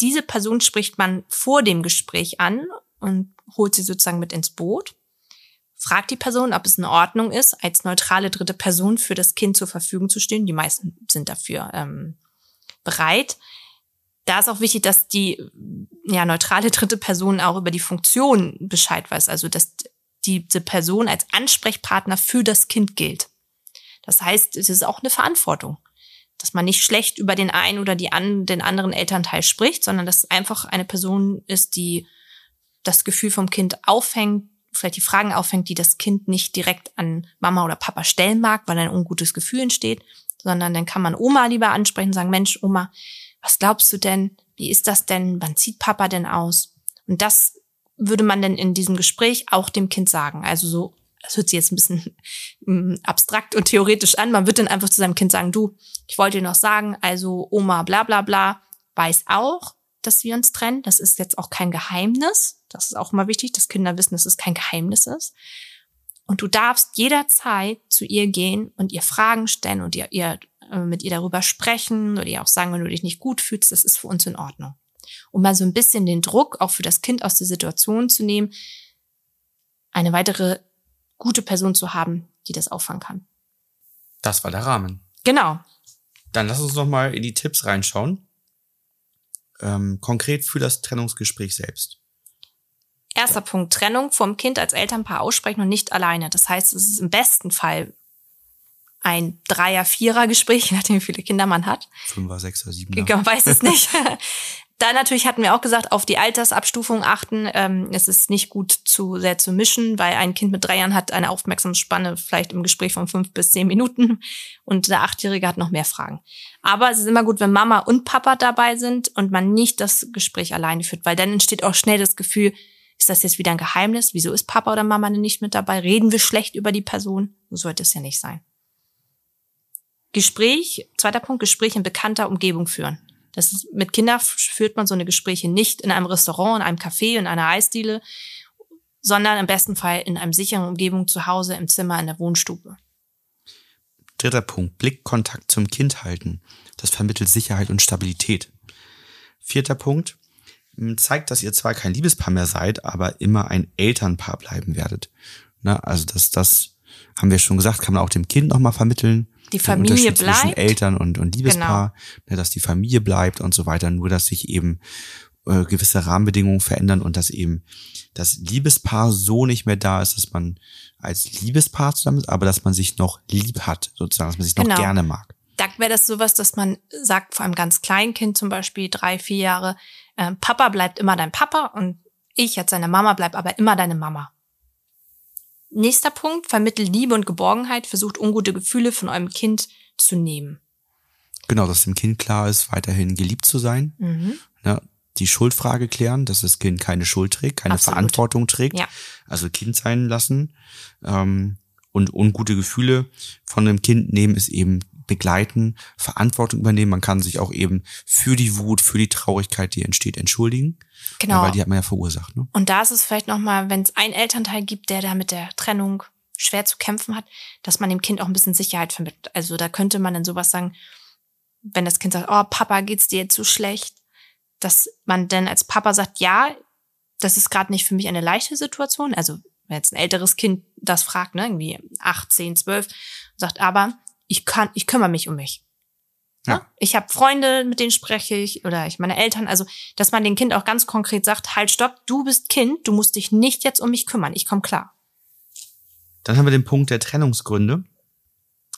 Diese Person spricht man vor dem Gespräch an und holt sie sozusagen mit ins Boot, fragt die Person, ob es in Ordnung ist, als neutrale dritte Person für das Kind zur Verfügung zu stehen. Die meisten sind dafür ähm, bereit da ist auch wichtig, dass die ja, neutrale dritte Person auch über die Funktion Bescheid weiß. Also, dass diese Person als Ansprechpartner für das Kind gilt. Das heißt, es ist auch eine Verantwortung, dass man nicht schlecht über den einen oder die an, den anderen Elternteil spricht, sondern dass es einfach eine Person ist, die das Gefühl vom Kind auffängt, vielleicht die Fragen auffängt, die das Kind nicht direkt an Mama oder Papa stellen mag, weil ein ungutes Gefühl entsteht, sondern dann kann man Oma lieber ansprechen sagen, Mensch, Oma, was glaubst du denn? Wie ist das denn? Wann zieht Papa denn aus? Und das würde man denn in diesem Gespräch auch dem Kind sagen. Also so, das hört sich jetzt ein bisschen mm, abstrakt und theoretisch an. Man wird dann einfach zu seinem Kind sagen, du, ich wollte dir noch sagen, also Oma bla bla bla weiß auch, dass wir uns trennen. Das ist jetzt auch kein Geheimnis. Das ist auch immer wichtig, dass Kinder wissen, dass es kein Geheimnis ist. Und du darfst jederzeit zu ihr gehen und ihr Fragen stellen und ihr, ihr mit ihr darüber sprechen oder ihr auch sagen, wenn du dich nicht gut fühlst, das ist für uns in Ordnung. Um mal so ein bisschen den Druck auch für das Kind aus der Situation zu nehmen, eine weitere gute Person zu haben, die das auffangen kann. Das war der Rahmen. Genau. Dann lass uns noch mal in die Tipps reinschauen. Ähm, konkret für das Trennungsgespräch selbst. Erster Punkt, Trennung vom Kind als Elternpaar aussprechen und nicht alleine. Das heißt, es ist im besten Fall ein Dreier-, Vierer-Gespräch, je nachdem, wie viele Kinder man hat. Fünfer, Sechser, Siebener. Man weiß es nicht. Da natürlich hatten wir auch gesagt, auf die Altersabstufung achten. Ähm, es ist nicht gut zu sehr zu mischen, weil ein Kind mit drei Jahren hat eine Aufmerksamsspanne vielleicht im Gespräch von fünf bis zehn Minuten und der Achtjährige hat noch mehr Fragen. Aber es ist immer gut, wenn Mama und Papa dabei sind und man nicht das Gespräch alleine führt, weil dann entsteht auch schnell das Gefühl, ist das jetzt wieder ein Geheimnis? Wieso ist Papa oder Mama denn nicht mit dabei? Reden wir schlecht über die Person? So sollte es ja nicht sein. Gespräch, zweiter Punkt, Gespräch in bekannter Umgebung führen. Das ist, mit Kindern führt man so eine Gespräche nicht in einem Restaurant, in einem Café, in einer Eisdiele, sondern im besten Fall in einem sicheren Umgebung zu Hause, im Zimmer, in der Wohnstube. Dritter Punkt, Blickkontakt zum Kind halten. Das vermittelt Sicherheit und Stabilität. Vierter Punkt, zeigt, dass ihr zwar kein Liebespaar mehr seid, aber immer ein Elternpaar bleiben werdet. Na, also das, das haben wir schon gesagt, kann man auch dem Kind nochmal vermitteln. Die Familie Unterschied Zwischen bleibt. Eltern und, und Liebespaar, ne, dass die Familie bleibt und so weiter, nur dass sich eben äh, gewisse Rahmenbedingungen verändern und dass eben das Liebespaar so nicht mehr da ist, dass man als Liebespaar zusammen ist, aber dass man sich noch lieb hat, sozusagen, dass man sich noch Genau. gerne mag. Da wäre das sowas, dass man sagt, vor einem ganz kleinen Kind zum Beispiel, drei, vier Jahre, äh, Papa bleibt immer dein Papa und ich als seine Mama bleib aber immer deine Mama. Nächster Punkt, vermittelt Liebe und Geborgenheit, versucht ungute Gefühle von eurem Kind zu nehmen. Genau, dass dem Kind klar ist, weiterhin geliebt zu sein. Mhm. Ne, die Schuldfrage klären, dass das Kind keine Schuld trägt, keine Absolut. Verantwortung trägt. Ja. Also Kind sein lassen. Ähm, und ungute Gefühle von dem Kind nehmen ist eben begleiten, Verantwortung übernehmen. Man kann sich auch eben für die Wut, für die Traurigkeit, die entsteht, entschuldigen. Genau. Weil die hat man ja verursacht. Ne? Und da ist es vielleicht nochmal, wenn es einen Elternteil gibt, der da mit der Trennung schwer zu kämpfen hat, dass man dem Kind auch ein bisschen Sicherheit vermittelt. Also da könnte man dann sowas sagen, wenn das Kind sagt, oh, Papa, geht's dir jetzt so schlecht, dass man dann als Papa sagt, ja, das ist gerade nicht für mich eine leichte Situation. Also wenn jetzt ein älteres Kind das fragt, ne, irgendwie 8, 10, 12, sagt, aber ich kann, ich kümmere mich um mich. Ja. Ja. Ich habe Freunde, mit denen spreche ich oder ich meine Eltern, also dass man dem Kind auch ganz konkret sagt, halt stopp, du bist Kind, du musst dich nicht jetzt um mich kümmern, ich komme klar. Dann haben wir den Punkt der Trennungsgründe.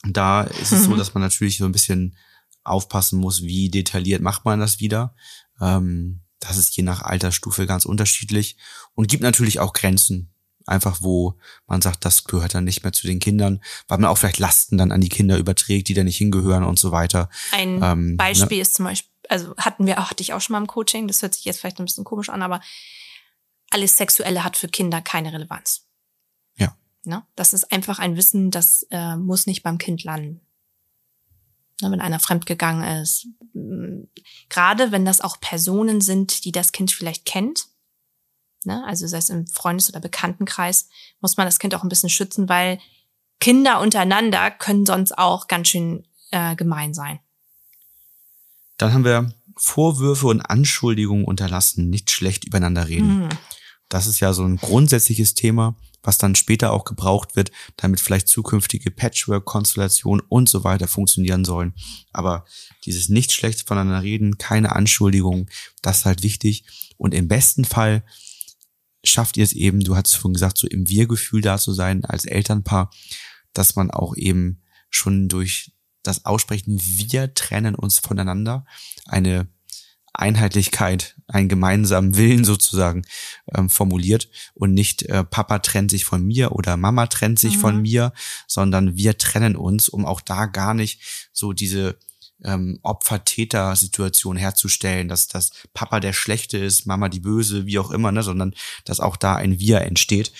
Da ist es so, dass man natürlich so ein bisschen aufpassen muss, wie detailliert macht man das wieder. Ähm, das ist je nach Altersstufe ganz unterschiedlich und gibt natürlich auch Grenzen. Einfach wo man sagt, das gehört dann nicht mehr zu den Kindern, weil man auch vielleicht Lasten dann an die Kinder überträgt, die da nicht hingehören und so weiter. Ein Ähm, Beispiel ist zum Beispiel, also hatten wir, hatte ich auch schon mal im Coaching, das hört sich jetzt vielleicht ein bisschen komisch an, aber alles Sexuelle hat für Kinder keine Relevanz. Ja. Ne? Das ist einfach ein Wissen, das äh, muss nicht beim Kind landen. Ne, wenn einer fremdgegangen ist. Gerade wenn das auch Personen sind, die das Kind vielleicht kennt, ne? also sei es im Freundes- oder Bekanntenkreis, muss man das Kind auch ein bisschen schützen, weil Kinder untereinander können sonst auch ganz schön äh, gemein sein. Dann haben wir Vorwürfe und Anschuldigungen unterlassen, nicht schlecht übereinander reden. Mhm. Das ist ja so ein grundsätzliches Thema, was dann später auch gebraucht wird, damit vielleicht zukünftige Patchwork-Konstellationen und so weiter funktionieren sollen. Aber dieses nicht schlecht voneinander reden, keine Anschuldigungen, das ist halt wichtig. Und im besten Fall schafft ihr es eben, du hast vorhin gesagt, so im Wir-Gefühl da zu sein als Elternpaar, dass man auch eben schon durch das Aussprechen, wir trennen uns voneinander, eine Einheitlichkeit, einen gemeinsamen Willen sozusagen ähm, formuliert und nicht äh, Papa trennt sich von mir oder Mama trennt sich Mhm. von mir, sondern wir trennen uns, um auch da gar nicht so diese ähm, Opfer-Täter-Situation herzustellen, dass das Papa der Schlechte ist, Mama die Böse, wie auch immer, ne, sondern dass auch da ein Wir entsteht.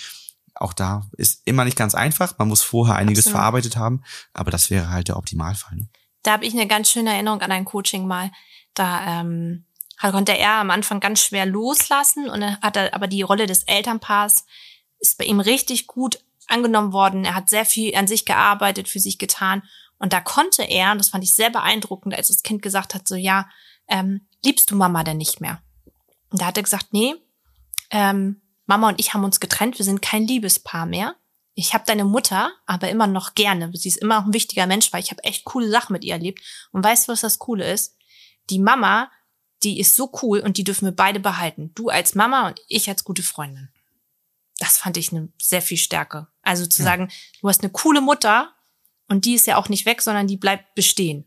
Auch da ist immer nicht ganz einfach. Man muss vorher einiges Absolut. verarbeitet haben, aber das wäre halt der Optimalfall. Ne? Da habe ich eine ganz schöne Erinnerung an ein Coaching mal. Da ähm, konnte er am Anfang ganz schwer loslassen und dann hat er aber die Rolle des Elternpaars ist bei ihm richtig gut angenommen worden. Er hat sehr viel an sich gearbeitet, für sich getan. Und da konnte er, und das fand ich sehr beeindruckend, als das Kind gesagt hat, so ja, ähm, liebst du Mama denn nicht mehr? Und da hat er gesagt, nee, ähm, Mama und ich haben uns getrennt, wir sind kein Liebespaar mehr. Ich habe deine Mutter aber immer noch gerne. Sie ist immer noch ein wichtiger Mensch, weil ich habe echt coole Sachen mit ihr erlebt. Und weißt du, was das Coole ist? Die Mama, die ist so cool und die dürfen wir beide behalten. Du als Mama und ich als gute Freundin. Das fand ich eine sehr viel Stärke. Also zu Ja. sagen, du hast eine coole Mutter und die ist ja auch nicht weg, sondern die bleibt bestehen.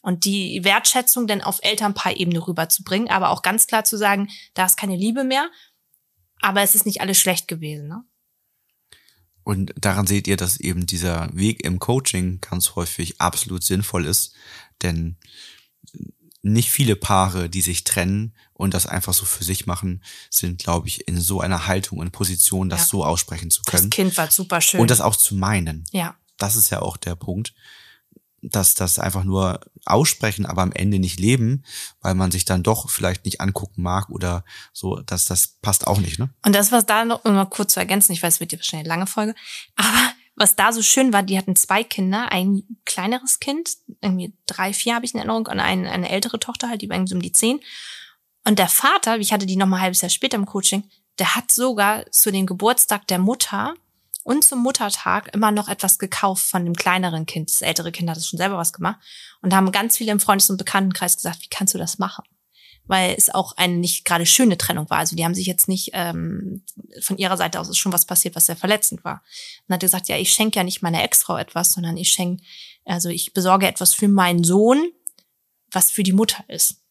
Und die Wertschätzung dann auf Elternpaar-Ebene rüberzubringen, aber auch ganz klar zu sagen, da ist keine Liebe mehr, aber es ist nicht alles schlecht gewesen. Ne? Und daran seht ihr, dass eben dieser Weg im Coaching ganz häufig absolut sinnvoll ist, denn nicht viele Paare, die sich trennen und das einfach so für sich machen, sind, glaube ich, in so einer Haltung und Position, das Ja. so aussprechen zu Das können Kind war super schön. und das auch zu meinen. ja. Das ist ja auch der Punkt, dass das einfach nur aussprechen, aber am Ende nicht leben, weil man sich dann doch vielleicht nicht angucken mag oder so, dass das passt auch nicht, ne? Und das, was da noch, um mal kurz zu ergänzen, ich weiß, es wird ja wahrscheinlich eine lange Folge, aber was da so schön war, die hatten zwei Kinder, ein kleineres Kind, irgendwie drei, vier habe ich in Erinnerung, und eine, eine ältere Tochter halt, die war irgendwie so um die zehn. Und der Vater, ich hatte die noch mal ein halbes Jahr später im Coaching, der hat sogar zu dem Geburtstag der Mutter und zum Muttertag immer noch etwas gekauft von dem kleineren Kind. Das ältere Kind hat das schon selber was gemacht. Und da haben ganz viele im Freundes- und Bekanntenkreis gesagt, wie kannst du das machen? Weil es auch eine nicht gerade schöne Trennung war. Also die haben sich jetzt nicht, ähm, von ihrer Seite aus ist schon was passiert, was sehr verletzend war. Und hat gesagt, ja, ich schenke ja nicht meiner Ex-Frau etwas, sondern ich schenke, also ich besorge etwas für meinen Sohn, was für die Mutter ist.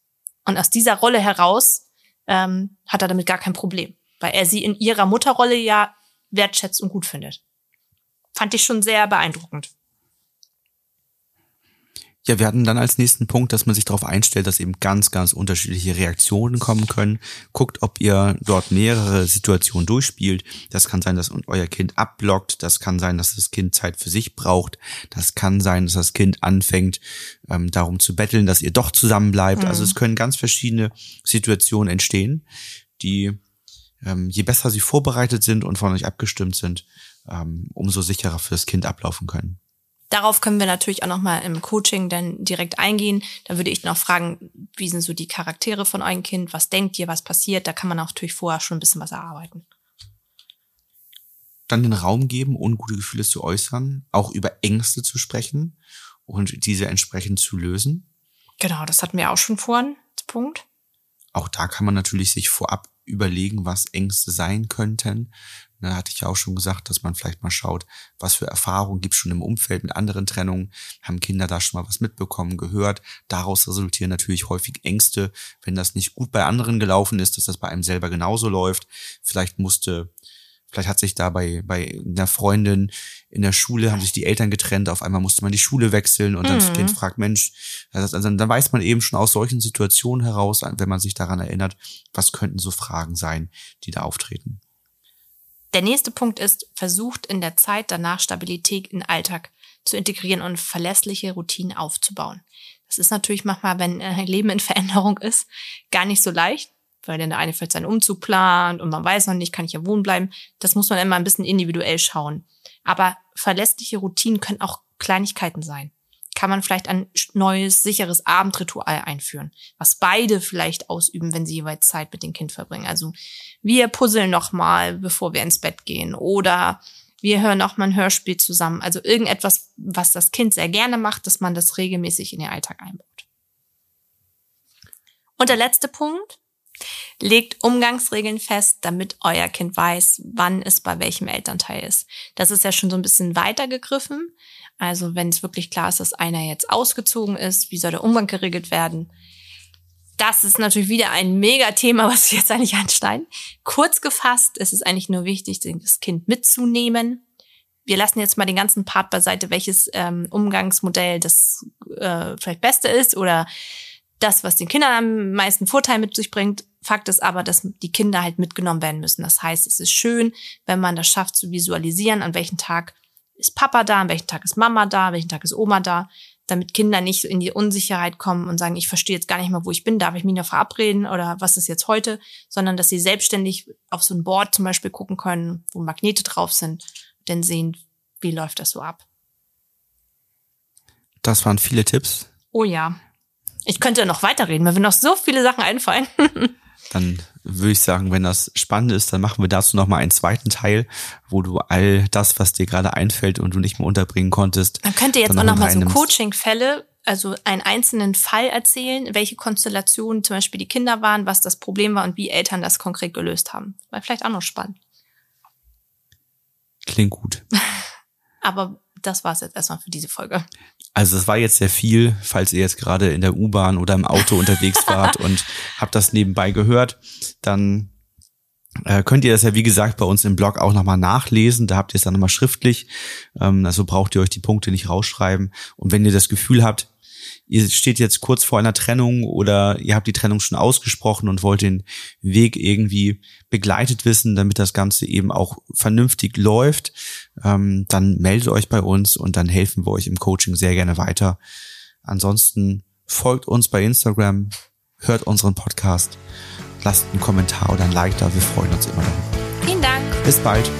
Und aus dieser Rolle heraus ähm, hat er damit gar kein Problem, weil er sie in ihrer Mutterrolle ja wertschätzt und gut findet. Fand ich schon sehr beeindruckend. Ja, wir hatten dann als nächsten Punkt, dass man sich darauf einstellt, dass eben ganz, ganz unterschiedliche Reaktionen kommen können. Guckt, ob ihr dort mehrere Situationen durchspielt. Das kann sein, dass euer Kind abblockt. Das kann sein, dass das Kind Zeit für sich braucht. Das kann sein, dass das Kind anfängt, ähm, darum zu betteln, dass ihr doch zusammen bleibt. Also es können ganz verschiedene Situationen entstehen, die ähm, je besser sie vorbereitet sind und von euch abgestimmt sind, ähm, umso sicherer für das Kind ablaufen können. Darauf können wir natürlich auch nochmal im Coaching dann direkt eingehen. Da würde ich noch fragen, wie sind so die Charaktere von eurem Kind? Was denkt ihr, was passiert? Da kann man auch natürlich vorher schon ein bisschen was erarbeiten. dann den Raum geben, ungute Gefühle zu äußern, auch über Ängste zu sprechen und diese entsprechend zu lösen. Genau, das hatten wir auch schon vorhin. Punkt. Auch da kann man natürlich sich vorab überlegen, was Ängste sein könnten. Da hatte ich ja auch schon gesagt, dass man vielleicht mal schaut, was für Erfahrungen gibt es schon im Umfeld mit anderen Trennungen. Haben Kinder da schon mal was mitbekommen, gehört? Daraus resultieren natürlich häufig Ängste, wenn das nicht gut bei anderen gelaufen ist, dass das bei einem selber genauso läuft. Vielleicht musste Vielleicht hat sich da bei, bei einer Freundin in der Schule, haben sich die Eltern getrennt, auf einmal musste man die Schule wechseln und dann Mhm. Kind fragt, Mensch, also dann dann weiß man eben schon aus solchen Situationen heraus, wenn man sich daran erinnert, was könnten so Fragen sein, die da auftreten. Der nächste Punkt ist, versucht in der Zeit danach Stabilität in den Alltag zu integrieren und verlässliche Routinen aufzubauen. Das ist natürlich manchmal, wenn äh, Leben in Veränderung ist, gar nicht so leicht, weil dann der eine vielleicht seinen Umzug plant und man weiß noch nicht, kann ich ja wohnen bleiben. Das muss man immer ein bisschen individuell schauen. Aber verlässliche Routinen können auch Kleinigkeiten sein. Kann man vielleicht ein neues, sicheres Abendritual einführen, was beide vielleicht ausüben, wenn sie jeweils Zeit mit dem Kind verbringen. Also wir puzzeln noch mal, bevor wir ins Bett gehen oder wir hören auch mal ein Hörspiel zusammen. Also irgendetwas, was das Kind sehr gerne macht, dass man das regelmäßig in den Alltag einbaut. Und der letzte Punkt. Legt Umgangsregeln fest, damit euer Kind weiß, wann es bei welchem Elternteil ist. Das ist ja schon so ein bisschen weitergegriffen. Also wenn es wirklich klar ist, dass einer jetzt ausgezogen ist, wie soll der Umgang geregelt werden? das ist natürlich wieder ein Mega-Thema, was wir jetzt eigentlich einsteigen. Kurz gefasst, es ist eigentlich nur wichtig, das Kind mitzunehmen. Wir lassen jetzt mal den ganzen Part beiseite, welches ähm, Umgangsmodell das äh, vielleicht beste ist oder das, was den Kindern am meisten Vorteil mit sich bringt. Fakt ist aber, dass die Kinder halt mitgenommen werden müssen. Das heißt, es ist schön, wenn man das schafft zu visualisieren, an welchem Tag ist Papa da, an welchem Tag ist Mama da, an welchem Tag ist Oma da, damit Kinder nicht in die Unsicherheit kommen und sagen, ich verstehe jetzt gar nicht mehr, wo ich bin, darf ich mich noch verabreden oder was ist jetzt heute, sondern dass sie selbstständig auf so ein Board zum Beispiel gucken können, wo Magnete drauf sind, denn sehen, wie läuft das so ab. Das waren viele Tipps. Oh ja. Ich könnte noch weiterreden, mir würden noch so viele Sachen einfallen. Dann würde ich sagen, wenn das spannend ist, dann machen wir dazu nochmal einen zweiten Teil, wo du all das, was dir gerade einfällt und du nicht mehr unterbringen konntest. Man könnte jetzt auch noch noch mal mit so. Coaching-Fälle, also einen einzelnen Fall erzählen, welche Konstellationen zum Beispiel die Kinder waren, was das Problem war und wie Eltern das konkret gelöst haben. War vielleicht auch noch spannend. Klingt gut. Aber das war's jetzt erstmal für diese Folge. Also es war jetzt sehr viel, falls ihr jetzt gerade in der U-Bahn oder im Auto unterwegs wart und habt das nebenbei gehört, dann äh, könnt ihr das ja wie gesagt bei uns im Blog auch nochmal nachlesen. Da habt ihr es dann nochmal schriftlich. Ähm, also braucht ihr euch die Punkte nicht rausschreiben. Und wenn ihr das Gefühl habt, ihr steht jetzt kurz vor einer Trennung oder ihr habt die Trennung schon ausgesprochen und wollt den Weg irgendwie begleitet wissen, damit das Ganze eben auch vernünftig läuft, ähm, dann meldet euch bei uns und dann helfen wir euch im Coaching sehr gerne weiter. Ansonsten folgt uns bei Instagram, hört unseren Podcast, lasst einen Kommentar oder ein Like da, wir freuen uns immer darüber. Vielen Dank. Bis bald.